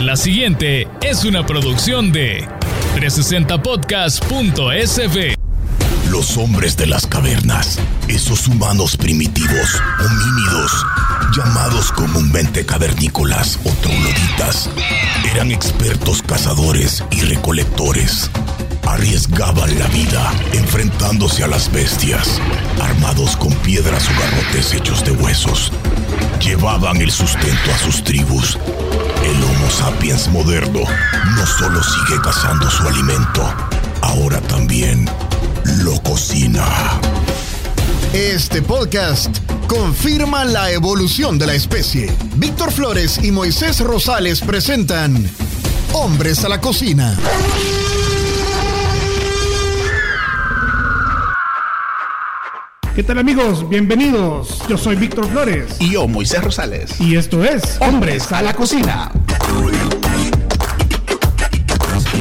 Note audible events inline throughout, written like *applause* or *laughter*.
La siguiente es una producción de 360podcast.sv. Los hombres de las cavernas, esos humanos primitivos, homínidos, llamados comúnmente cavernícolas o trogloditas, eran expertos cazadores y recolectores. Arriesgaban la vida enfrentándose a las bestias, armados con piedras o garrotes hechos de huesos. Llevaban el sustento a sus tribus. El Homo sapiens moderno no solo sigue cazando su alimento, ahora también lo cocina. Este podcast confirma la evolución de la especie. Víctor Flores y Moisés Rosales presentan Hombres a la Cocina. ¿Qué tal amigos? Bienvenidos. Yo soy Víctor Flores. Y yo, Moisés Rosales. Y esto es Hombres a la Cocina. Real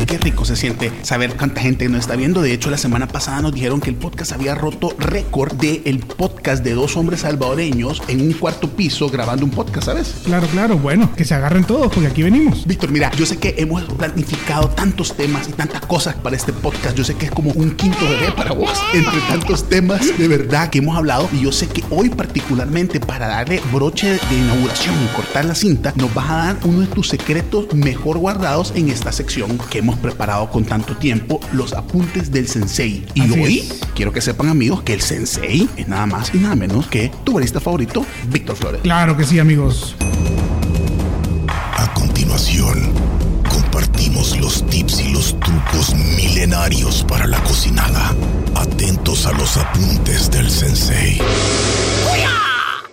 Qué rico se siente saber cuánta gente nos está viendo. De hecho, la semana pasada nos dijeron que el podcast había roto récord de el podcast de dos hombres salvadoreños en un cuarto piso grabando un podcast, ¿sabes? Claro, claro. Bueno, que se agarren todos porque aquí venimos. Víctor, mira, yo sé que hemos planificado tantos temas y tantas cosas para este podcast. Yo sé que es como un quinto bebé para vos, entre tantos temas de verdad que hemos hablado. Y yo sé que hoy particularmente para darle broche de inauguración y cortar la cinta, nos vas a dar uno de tus secretos mejor guardados en esta sección que hemos preparado con tanto tiempo, los apuntes del sensei. Y Así hoy es. quiero que sepan amigos que el sensei es nada más y nada menos que tu barista favorito, Víctor Flores. Claro que sí, amigos. A continuación, compartimos los tips y los trucos milenarios para la cocinada. Atentos a los apuntes del sensei.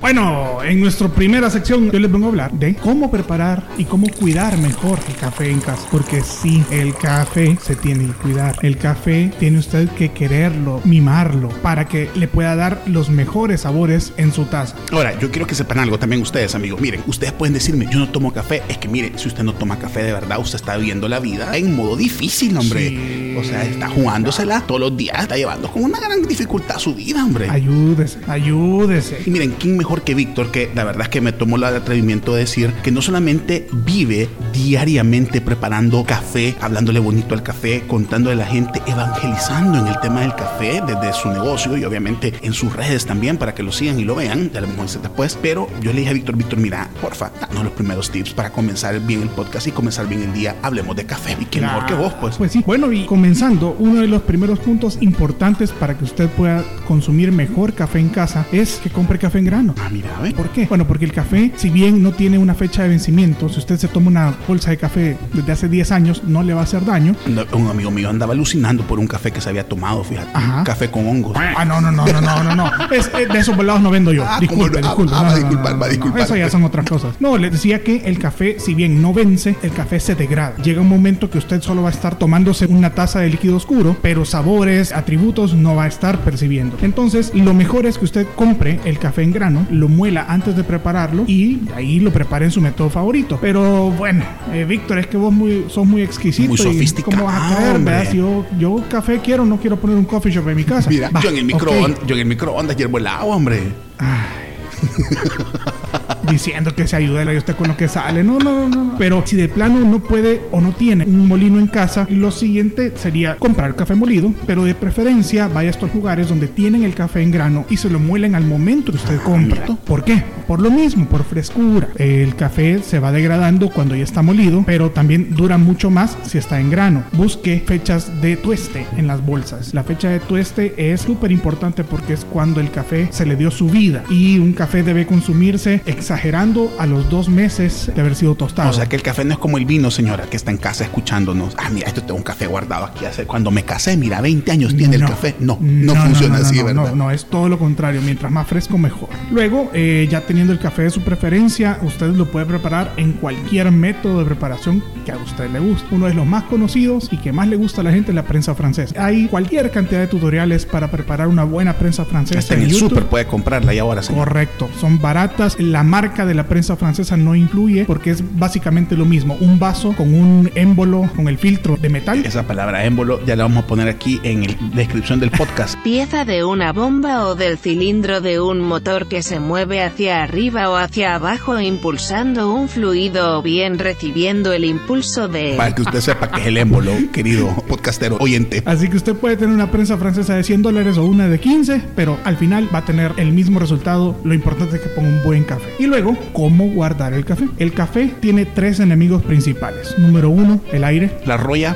Bueno, en nuestra primera sección yo les vengo a hablar de cómo preparar y cómo cuidar mejor el café en casa. Porque sí, el café se tiene que cuidar. El café tiene usted que quererlo, mimarlo, para que le pueda dar los mejores sabores en su taza. Ahora, yo quiero que sepan algo también ustedes, amigos. Miren, ustedes pueden decirme, yo no tomo café. Es que miren, si usted no toma café de verdad, usted está viviendo la vida en modo difícil, hombre. Sí. O sea, está jugándosela todos los días, está llevando con una gran dificultad su vida, hombre. Ayúdese, ayúdese. Y miren, ¿quién mejor que Víctor? Que la verdad es que me tomó el atrevimiento de decir que no solamente vive diariamente preparando café, hablándole bonito al café, contándole a la gente, evangelizando en el tema del café desde su negocio y obviamente en sus redes también para que lo sigan y lo vean, ya lo vamos a después. Pero yo le dije a Víctor, Víctor, mira, porfa, danos los primeros tips para comenzar bien el podcast y comenzar bien el día. Hablemos de café. ¿Y quién mejor que vos, pues? Pues sí. Bueno, y comenzando, uno de los primeros puntos importantes para que usted pueda consumir mejor café en casa es que compre café en grano. Ah, mira, ¿ves? ¿Por qué? Bueno, porque el café, si bien no tiene una fecha de vencimiento, si usted se toma una bolsa de café desde hace 10 años, no le va a hacer daño. Un amigo mío andaba alucinando por un café que se había tomado, fíjate. Ajá. Café con hongos. Ah, no, no, no, no, no, no, no. Es, es de esos volados no vendo yo. Ah, disculpe. Ah, disculpe. ah, No, va a no, no, disculpar, no, va a no, disculpar. Eso ya son otras cosas. No, le decía que el café, si bien no vence, el café se degrada. Llega un momento que usted solo va a estar tomándose una taza de líquido oscuro, pero sabores, atributos no va a estar percibiendo. Entonces, lo mejor es que usted compre el café en grano, lo muela antes de prepararlo y ahí lo prepare en su método favorito. Pero bueno, eh, Víctor, es que vos muy, sos muy exquisito. Muy y sofisticado, ¿Cómo vas a verdad? Si yo, yo café quiero, no quiero poner un coffee shop en mi casa. Mira, Va, yo en el microondas, yo en el microondas hiervo el agua, hombre. *laughs* diciendo que se ayuda y usted con lo que sale. No, no, no, no. Pero si de plano no puede o no tiene un molino en casa, lo siguiente sería comprar café molido, pero de preferencia vaya a estos lugares donde tienen el café en grano y se lo muelen al momento que usted compra. ¿Por qué? Por lo mismo, por frescura. El café se va degradando cuando ya está molido, pero también dura mucho más si está en grano. Busque fechas de tueste en las bolsas. La fecha de tueste es súper importante porque es cuando el café se le dio su vida y un café debe consumirse exagerando a los dos meses de haber sido tostado. O sea que el café no es como el vino, señora, que está en casa escuchándonos. Ah, mira, esto tengo un café guardado aquí hace cuando me casé. Mira, 20 años tiene el café. No, no, funciona así, ¿verdad? No, no, es todo lo contrario. Mientras más fresco, mejor. Luego, eh, ya teniendo el café de su preferencia, usted lo puede preparar en cualquier método de preparación que a usted le guste. Uno de los más conocidos y que más le gusta a la gente es la prensa francesa. Hay cualquier cantidad de tutoriales para preparar una buena prensa francesa Hasta en el YouTube. súper puede comprarla y ahora sí. Correcto, son baratas. La marca marca de la prensa francesa no influye porque es básicamente lo mismo. Un vaso con un émbolo, con el filtro de metal. Esa palabra émbolo ya la vamos a poner aquí en la descripción del podcast. *laughs* Pieza de una bomba o del cilindro de un motor que se mueve hacia arriba o hacia abajo impulsando un fluido o bien recibiendo el impulso de... Para que usted sepa que es el émbolo, querido podcastero oyente. Así que usted puede tener una prensa francesa de 100 dólares o una de 15, pero al final va a tener el mismo resultado. Lo importante es que ponga un buen café. Y luego, ¿cómo guardar el café? El café tiene tres enemigos principales. Número uno, el aire. La roya.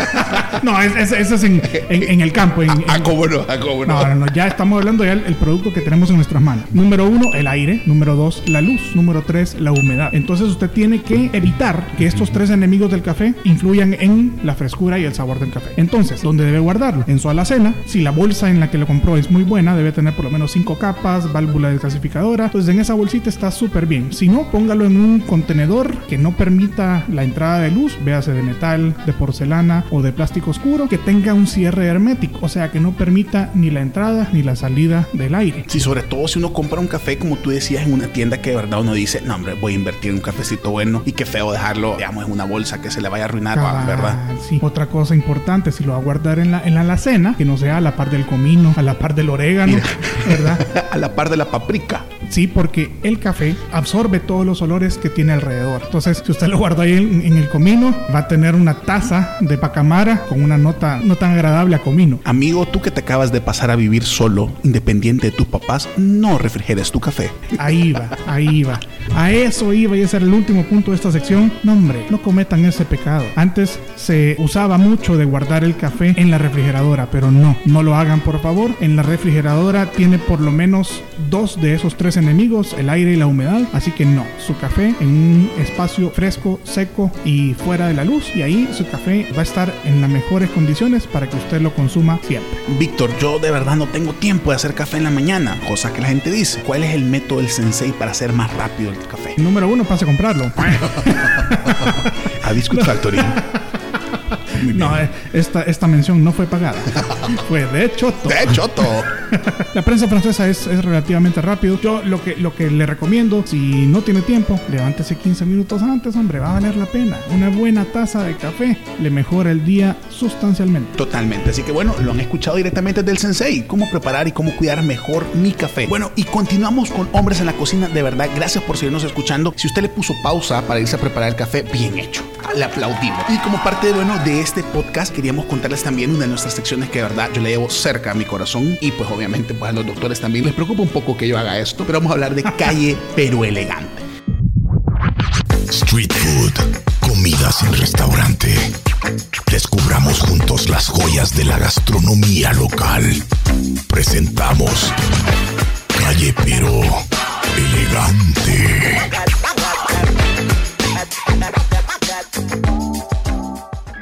*laughs* no, eso es, es en, en, en, el campo. En, *laughs* ah, cómo no, ah, cómo no. No, no, no, ya estamos hablando ya del producto que tenemos en nuestras manos. Número uno, el aire. Número dos, la luz. Número tres, la humedad. Entonces usted tiene que evitar que estos tres enemigos del café influyan en la frescura y el sabor del café. Entonces, ¿dónde debe guardarlo? En su alacena. Si la bolsa en la que lo compró es muy buena, debe tener por lo menos cinco capas, válvula desclasificadora. Entonces en esa bolsita está súper bien. Si no, póngalo en un contenedor que no permita la entrada de luz, véase de metal, de porcelana o de plástico oscuro, que tenga un cierre hermético, o sea que no permita ni la entrada ni la salida del aire. Sí, sobre todo si uno compra un café, como tú decías, en una tienda que de verdad uno dice, no hombre, voy a invertir en un cafecito bueno y qué feo dejarlo, digamos, en una bolsa que se le vaya a arruinar, Cabal, ¿verdad? Sí. Otra cosa importante, si lo va a guardar en la, en la alacena, que no sea a la par del comino, a la par del orégano, ¿verdad? *laughs* a la par de la paprika. Sí, porque el café absorbe todos los olores que tiene alrededor. Entonces, si usted lo guarda ahí en, en el comino, va a tener una taza de pacamara con una nota no tan agradable a comino. Amigo, tú que te acabas de pasar a vivir solo, independiente de tus papás, no refrigeres tu café. Ahí va, ahí va. A eso iba y ese era el último punto de esta sección. No, hombre, no cometan ese pecado. Antes se usaba mucho de guardar el café en la refrigeradora, pero no, no lo hagan por favor. En la refrigeradora tiene por lo menos dos de esos tres enemigos, el aire y la humedad. Así que no, su café en un espacio fresco, seco y fuera de la luz. Y ahí su café va a estar en las mejores condiciones para que usted lo consuma siempre. Víctor, yo de verdad no tengo tiempo de hacer café en la mañana, cosa que la gente dice. ¿Cuál es el método del sensei para hacer más rápido el café? Número uno, pase a comprarlo. *laughs* *laughs* a Biscuit Factory. No, eh, esta, esta mención no fue pagada. *laughs* fue de choto. De choto. *laughs* La prensa francesa es, es, relativamente rápido. Yo lo que, lo que le recomiendo, si no tiene tiempo, levántese 15 minutos antes, hombre, va a valer la pena. Una buena taza de café le mejora el día sustancialmente. Totalmente. Así que bueno, lo han escuchado directamente del sensei. Cómo preparar y cómo cuidar mejor mi café. Bueno, y continuamos con Hombres en la Cocina. De verdad, gracias por seguirnos escuchando. Si usted le puso pausa para irse a preparar el café, bien hecho. Le aplaudimos. Y como parte bueno, de este podcast, queríamos contarles también una de nuestras secciones que de verdad yo le llevo cerca a mi corazón. Y pues obviamente pues a los doctores también les preocupa un poco que yo haga esto. Pero vamos a hablar de *laughs* calle pero elegante. Street food, comida sin restaurante. Descubramos juntos las joyas de la gastronomía local. Presentamos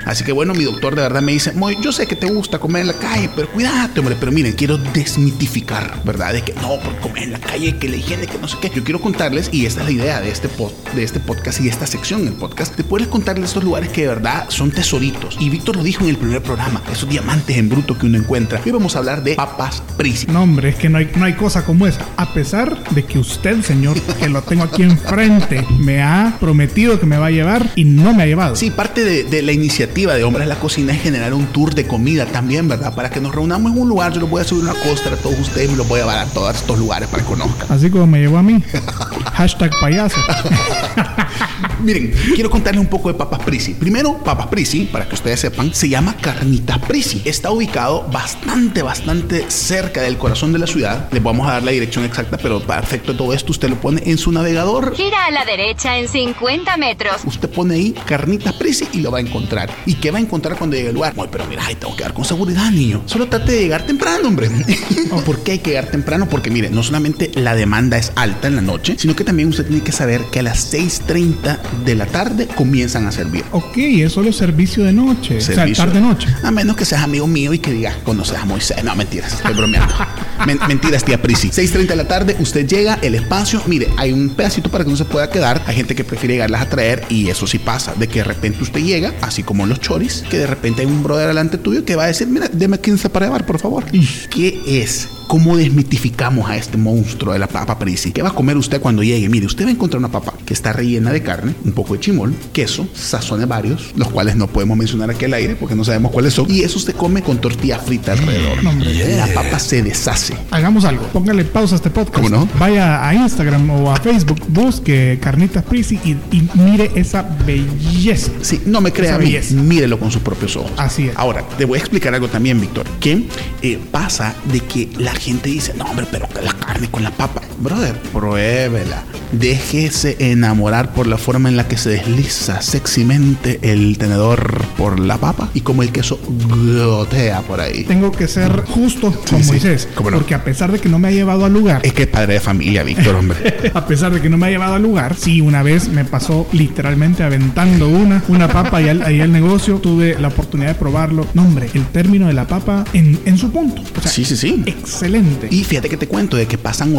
Así que bueno, mi doctor de verdad me dice, Moy, yo sé que te gusta comer en la calle, pero cuídate, hombre. Pero miren, quiero desmitificar, ¿verdad? De que no, por comer en la calle, que la higiene, que no sé qué. Yo quiero contarles, y esta es la idea de este, pod, de este podcast y esta sección del podcast, de poderles contarles estos lugares que de verdad son tesoritos. Y Víctor lo dijo en el primer programa, esos diamantes en bruto que uno encuentra. Hoy vamos a hablar de papas Prisi. No, hombre, es que no hay, no hay cosa como esa. A pesar de que usted, señor, que lo tengo aquí enfrente, me ha prometido que me va a llevar y no me ha llevado. Sí, parte de, de la iniciativa de Hombres en la Cocina es generar un tour de comida también, ¿verdad? Para que nos reunamos en un lugar. Yo les voy a subir una costa a todos ustedes y los voy a llevar a todos estos lugares para que conozcan. Así como me llevó a mí. *laughs* Hashtag payaso. *laughs* Miren, quiero contarles un poco de Papas Prisi. Primero, Papas Prisi, para que ustedes sepan, se llama Carnita Prisi. Está ubicado bastante, bastante cerca del corazón de la ciudad. Les vamos a dar la dirección exacta, pero para efecto de todo esto, usted lo pone en su navegador. Gira a la derecha en 50 metros. Usted pone ahí Carnita Prisi y lo va a encontrar. ¿Y qué va a encontrar cuando llegue al lugar? Ay, pero mira, ay, tengo que dar con seguridad, niño. Solo trate de llegar temprano, hombre. *laughs* ¿Por qué hay que llegar temprano? Porque mire, no solamente la demanda es alta en la noche, sino que también usted tiene que saber que a las 6.30 de la tarde comienzan a servir. Ok, es solo servicio de noche. Servicio. O sea, tarde-noche. A menos que seas amigo mío y que digas, conoces a Moisés. No, mentiras, estoy bromeando. *laughs* Men mentiras, tía Prisi. 6.30 de la tarde, usted llega, el espacio, mire, hay un pedacito para que no se pueda quedar. Hay gente que prefiere llegarlas a traer y eso sí pasa, de que de repente usted llega, así como los choris, que de repente hay un brother delante tuyo que va a decir, mira, deme 15 para llevar, por favor. ¿Qué es ¿cómo desmitificamos a este monstruo de la papa prisi? ¿Qué va a comer usted cuando llegue? Mire, usted va a encontrar una papa que está rellena de carne, un poco de chimol, queso, sazones varios, los cuales no podemos mencionar aquí al aire porque no sabemos cuáles son. Y eso usted come con tortilla frita alrededor. No, hombre. La papa se deshace. Hagamos algo, póngale pausa a este podcast. ¿Cómo no? Vaya a Instagram o a Facebook, busque Carnitas Prisi y, y mire esa belleza. Sí, no me crea a mí, mírelo con sus propios ojos. Así es. Ahora, te voy a explicar algo también, Víctor, que eh, pasa de que la gente dice, no, hombre, pero la carne con la papa. Brother, pruébela. Déjese enamorar por la forma en la que se desliza sexymente el tenedor por la papa y como el queso gotea por ahí. Tengo que ser justo con sí, Moisés, no. porque a pesar de que no me ha llevado al lugar, Es que es padre de familia, Víctor, hombre. *laughs* a pesar de que no me ha llevado al lugar, sí, una vez me pasó literalmente aventando una, una papa y al, ahí al negocio tuve la oportunidad de probarlo. No, hombre, el término de la papa en, en su punto. O sea, Sí, sí, sí. excelente. Y fíjate que te cuento de que pasan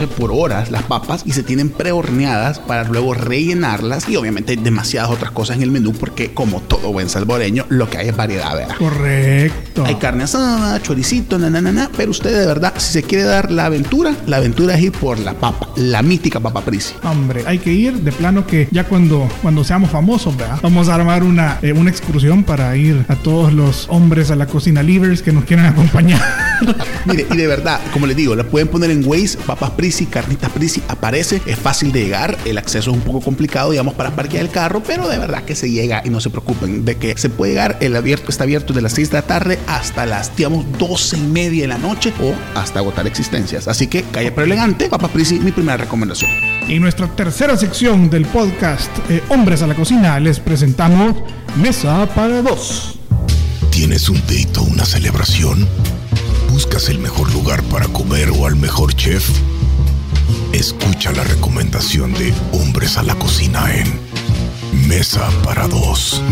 por horas las papas y se tienen prehorneadas para luego rellenarlas y obviamente hay demasiadas otras cosas en el menú porque como todo buen salvadoreño lo que hay es variedad, ¿verdad? Correcto. Hay carne asada, choricito, na, na, na, na, pero usted de verdad, si se quiere dar la aventura, la aventura es ir por la papa, la mítica papa prisi. Hombre, hay que ir de plano que ya cuando, cuando seamos famosos, ¿verdad? Vamos a armar una, eh, una excursión para ir a todos los hombres a la cocina livers que nos quieran acompañar. *laughs* *laughs* Mire, y de verdad, como les digo, la pueden poner en Waze, papas prisi, carnitas prisi, aparece, es fácil de llegar, el acceso es un poco complicado, digamos, para parquear el carro, pero de verdad que se llega y no se preocupen de que se puede llegar, el abierto está abierto de las 6 de la tarde hasta las, digamos, 12 y media de la noche o hasta agotar existencias. Así que calle pero elegante, papas prisi, mi primera recomendación. En nuestra tercera sección del podcast eh, Hombres a la Cocina les presentamos Mesa para dos. ¿Tienes un date o una celebración? ¿Buscas el mejor lugar para comer o al mejor chef? Escucha la recomendación de Hombres a la Cocina en Mesa para Dos.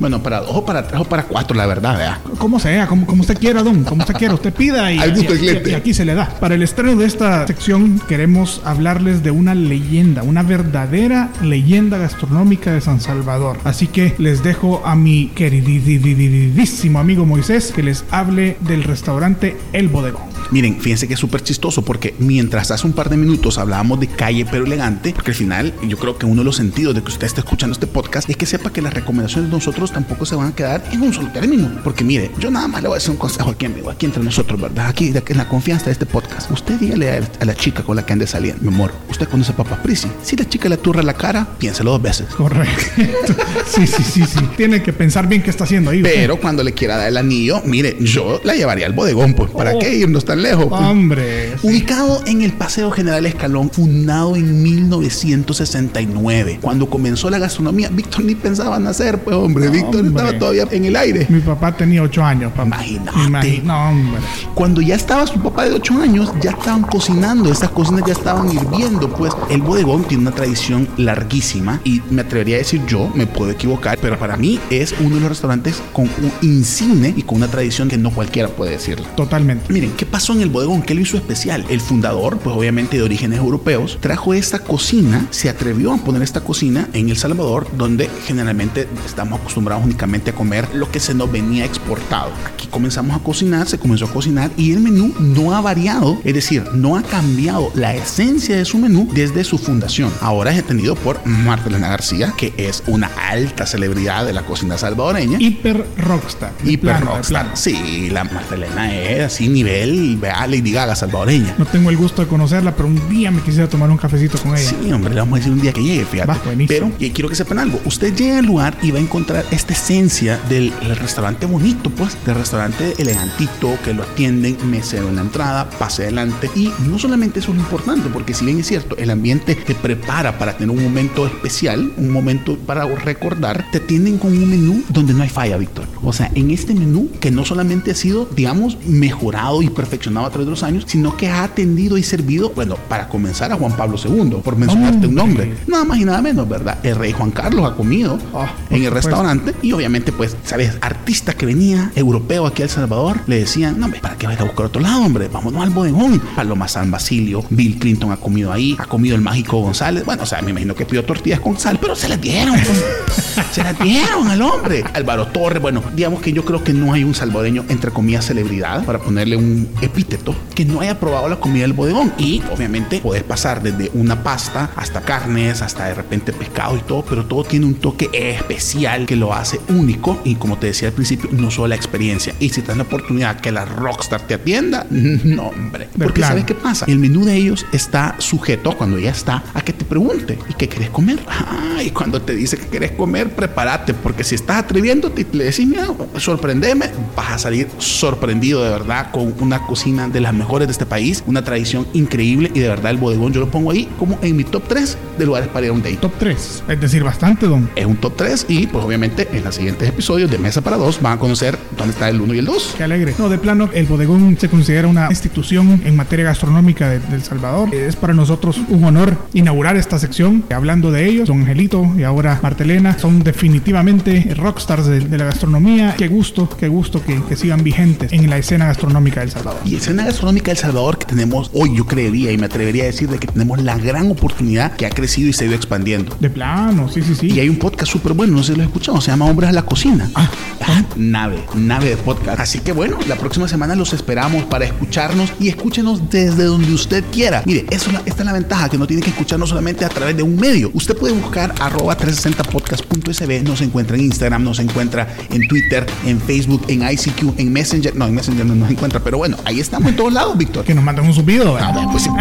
Bueno, para dos o para tres o para cuatro, la verdad, ¿verdad? Como sea, como, como usted quiera, don, como usted quiera, usted pida y, Al gusto y- y aquí se le da. Para el estreno de esta sección queremos hablarles de una leyenda, una verdadera leyenda gastronómica de San Salvador. Así que les dejo a mi queridísimo amigo Moisés que les hable del restaurante El Bodegón. Miren, fíjense que es súper chistoso porque mientras hace un par de minutos hablábamos de calle pero elegante, porque al final yo creo que uno de los sentidos de que usted esté escuchando este podcast es que sepa que las recomendaciones de nosotros tampoco se van a quedar en un solo término. Porque mire, yo nada más le voy a decir un consejo aquí, amigo, aquí entre nosotros, ¿verdad? Aquí en la confianza de este podcast. Usted dígale a, a la chica con la que ande saliendo, mi amor, usted conoce a Papá Prisi. Si la chica le turra la cara, piénselo dos veces. Correcto. Sí, sí, sí, sí. Tiene que pensar bien qué está haciendo ahí. Pero cuando le quiera dar el anillo, mire, yo la llevaría al bodegón, pues, ¿para Oh. qué irnos tan lejos? pues? Hombre. Ubicado en el Paseo General Escalón, fundado en 1969. Cuando comenzó la gastronomía, Víctor ni pensaba nacer, pues hombre, Víctor Hombre. estaba todavía en el aire. Mi papá tenía ocho años, papá. Imagínate. No, hombre. Cuando ya estaba su papá de 8 años, ya estaban cocinando, esas cocinas ya estaban hirviendo, pues el bodegón tiene una tradición larguísima y me atrevería a decir yo, me puedo equivocar, pero para mí es uno de los restaurantes con un insigne y con una tradición que no cualquiera puede decirlo. Totalmente. Miren, ¿qué pasó en el bodegón? ¿Qué lo hizo especial? El fundador, pues obviamente de orígenes europeos, trajo esta cocina, se atrevió a poner esta cocina en El Salvador, donde generalmente estamos acostumbrados únicamente a comer lo que se nos venía exportado. Aquí comenzamos a cocinar, se comenzó a cocinar y el menú no ha variado, es decir, no ha cambiado la esencia de su menú desde su fundación. Ahora es atendido por Marta Elena García, que es una alta celebridad de la cocina salvadoreña. Hiper rockstar. Hiper rockstar. Sí, la Magdalena es así nivel, vea, Lady Gaga salvadoreña. No tengo el gusto de conocerla, pero un día me quisiera tomar un cafecito con ella. Sí, hombre, le vamos a decir un día que llegue, fíjate. Va. Pero y quiero que sepan algo. Usted llega al lugar y va a encontrar esta esencia del el restaurante bonito, pues, del restaurante elegantito, que lo atienden, mesero en la entrada, pase adelante. Y no solamente eso es lo importante, porque si bien es cierto, el ambiente te prepara para tener un momento especial, un momento para recordar, te atienden con un menú donde no hay falla, Víctor. O sea, en este menú que no solamente ha sido, digamos, mejorado y perfeccionado evolucionado a través de los años, sino que ha atendido y servido, bueno, para comenzar a Juan Pablo II, por mencionarte un nombre. Nada más y nada menos, ¿verdad? El rey Juan Carlos ha comido Oh, en el restaurante y obviamente, pues, ¿sabes? Artista que venía, europeo aquí a El Salvador, le decían, no, hombre, ¿para qué vas a buscar otro lado, hombre? Vámonos al bodegón. Paloma San Basilio, Bill Clinton ha comido ahí, ha comido el mágico González. Bueno, o sea, me imagino que pidió tortillas con sal, pero se las dieron. pues. *laughs* se las dieron al hombre. Álvaro Torres, bueno, digamos que yo creo que no hay un salvadoreño, entre comillas, celebridad, para ponerle un epíteto, que no haya probado la comida del bodegón. Y obviamente poder pasar desde una pasta hasta carnes, hasta de repente pescado y todo, pero todo tiene un toque especial que lo hace único. Y como te decía al principio, no solo la experiencia. Y si te dan la oportunidad que la Rockstar te atienda, *laughs* no, hombre. De Porque plano. ¿sabes qué pasa? El menú de ellos está sujeto, cuando ya está, a que te pregunte, ¿y qué querés comer? Ah, y cuando te dice que querés comer, prepárate, porque si estás atreviéndote y le decís, mira, sorprendeme, vas a salir sorprendido de verdad con una cocina de las mejores de este país, una tradición increíble y de verdad el bodegón yo lo pongo ahí como en mi top 3 de lugares para ir a un date. Top 3. Es decir, bastante, don. Es un top 3 y pues obviamente en los siguientes episodios de Mesa para Dos van a conocer dónde está el 1 y el 2. Qué alegre. No, de plano, el bodegón se considera una institución en materia gastronómica de, de El Salvador. Es para nosotros un honor inaugurar esta sección. Hablando de ellos, don Angelito y ahora Martelena son definitivamente rockstars de, de la gastronomía. Qué gusto, qué gusto que, que sigan vigentes en la escena gastronómica de El Salvador. Y escena gastronómica de El Salvador que tenemos hoy, yo creería y me atrevería a decir de que tenemos la gran oportunidad que ha crecido y se ha ido expandiendo. De plano, sí, sí, sí. Y hay un podcast súper bueno, no sé si lo he escuchado, se llama Hombres a la Cocina. Ah, Ah, nave, nave de podcast. Así que bueno, la próxima semana los esperamos para escucharnos y escúchenos desde donde usted quiera. Mire, eso, esta es la ventaja, que no tiene que escucharnos solamente a través de un medio. Usted puede buscar arroba 360podcast.sb, nos encuentra en Instagram, nos encuentra en Twitter, en Facebook, en ICQ, en Messenger. No, en Messenger no nos encuentra, pero bueno, ahí estamos en todos lados, Víctor. que nos mandan un subido. Ah, pues. *laughs*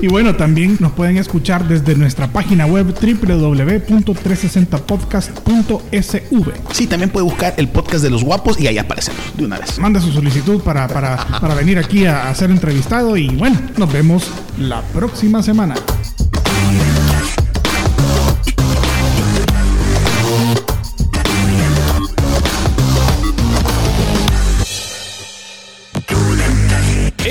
Y bueno, también nos pueden escuchar desde nuestra página web www.360podcast.sv. Sí, también puede buscar el podcast de los guapos y ahí aparecemos de una vez. Manda su solicitud para, para, para venir aquí a, a ser entrevistado y bueno, nos vemos la próxima semana.